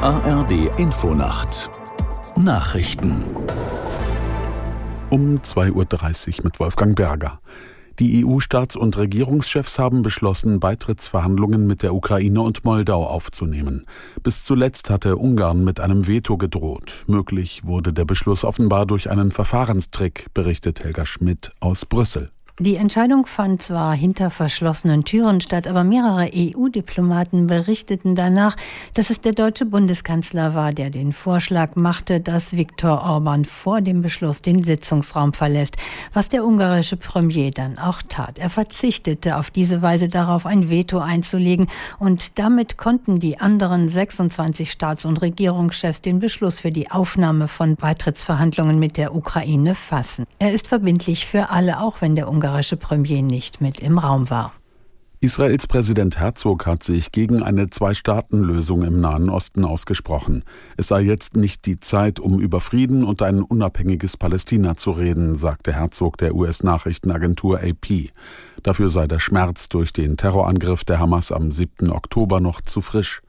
ARD Infonacht Nachrichten um 2.30 Uhr mit Wolfgang Berger. Die EU-Staats- und Regierungschefs haben beschlossen, Beitrittsverhandlungen mit der Ukraine und Moldau aufzunehmen. Bis zuletzt hatte Ungarn mit einem Veto gedroht. Möglich wurde der Beschluss offenbar durch einen Verfahrenstrick, berichtet Helga Schmidt aus Brüssel. Die Entscheidung fand zwar hinter verschlossenen Türen statt, aber mehrere EU-Diplomaten berichteten danach, dass es der deutsche Bundeskanzler war, der den Vorschlag machte, dass Viktor Orban vor dem Beschluss den Sitzungsraum verlässt, was der ungarische Premier dann auch tat. Er verzichtete auf diese Weise darauf, ein Veto einzulegen und damit konnten die anderen 26 Staats- und Regierungschefs den Beschluss für die Aufnahme von Beitrittsverhandlungen mit der Ukraine fassen. Er ist verbindlich für alle, auch wenn der Ungar ungarische Premier nicht mit im Raum war. Israels Präsident Herzog hat sich gegen eine Zwei-Staaten-Lösung im Nahen Osten ausgesprochen. Es sei jetzt nicht die Zeit, um über Frieden und ein unabhängiges Palästina zu reden, sagte Herzog der US-Nachrichtenagentur AP. Dafür sei der Schmerz durch den Terrorangriff der Hamas am 7. Oktober noch zu frisch.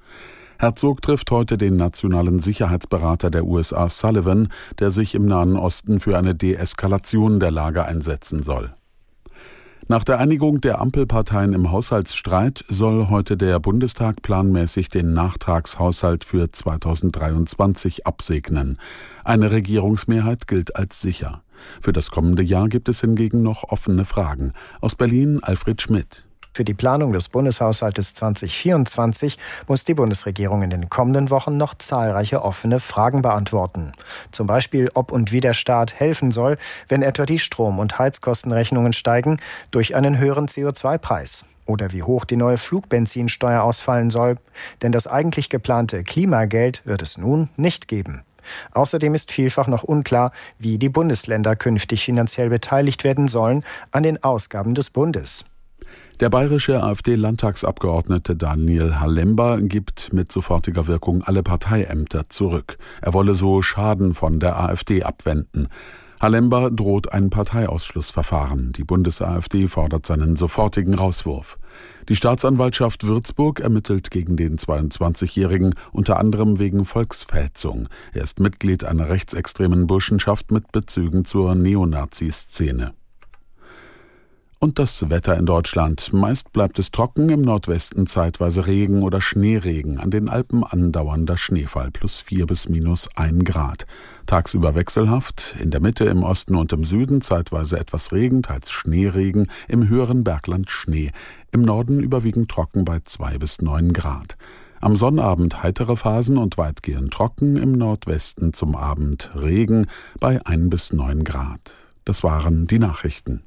Herzog trifft heute den nationalen Sicherheitsberater der USA Sullivan, der sich im Nahen Osten für eine Deeskalation der Lage einsetzen soll. Nach der Einigung der Ampelparteien im Haushaltsstreit soll heute der Bundestag planmäßig den Nachtragshaushalt für 2023 absegnen. Eine Regierungsmehrheit gilt als sicher. Für das kommende Jahr gibt es hingegen noch offene Fragen. Aus Berlin Alfred Schmidt. Für die Planung des Bundeshaushaltes 2024 muss die Bundesregierung in den kommenden Wochen noch zahlreiche offene Fragen beantworten. Zum Beispiel, ob und wie der Staat helfen soll, wenn etwa die Strom- und Heizkostenrechnungen steigen durch einen höheren CO2-Preis oder wie hoch die neue Flugbenzinsteuer ausfallen soll, denn das eigentlich geplante Klimageld wird es nun nicht geben. Außerdem ist vielfach noch unklar, wie die Bundesländer künftig finanziell beteiligt werden sollen an den Ausgaben des Bundes. Der bayerische AfD-Landtagsabgeordnete Daniel Halember gibt mit sofortiger Wirkung alle Parteiämter zurück. Er wolle so Schaden von der AfD abwenden. Halember droht ein Parteiausschlussverfahren. Die Bundes-AfD fordert seinen sofortigen Rauswurf. Die Staatsanwaltschaft Würzburg ermittelt gegen den 22-Jährigen unter anderem wegen Volksverhetzung. Er ist Mitglied einer rechtsextremen Burschenschaft mit Bezügen zur Neonazi-Szene. Und das Wetter in Deutschland. Meist bleibt es trocken, im Nordwesten zeitweise Regen oder Schneeregen, an den Alpen andauernder Schneefall plus 4 bis minus 1 Grad. Tagsüber wechselhaft, in der Mitte, im Osten und im Süden zeitweise etwas Regen, teils Schneeregen, im höheren Bergland Schnee, im Norden überwiegend trocken bei 2 bis 9 Grad. Am Sonnabend heitere Phasen und weitgehend trocken, im Nordwesten zum Abend Regen bei 1 bis 9 Grad. Das waren die Nachrichten.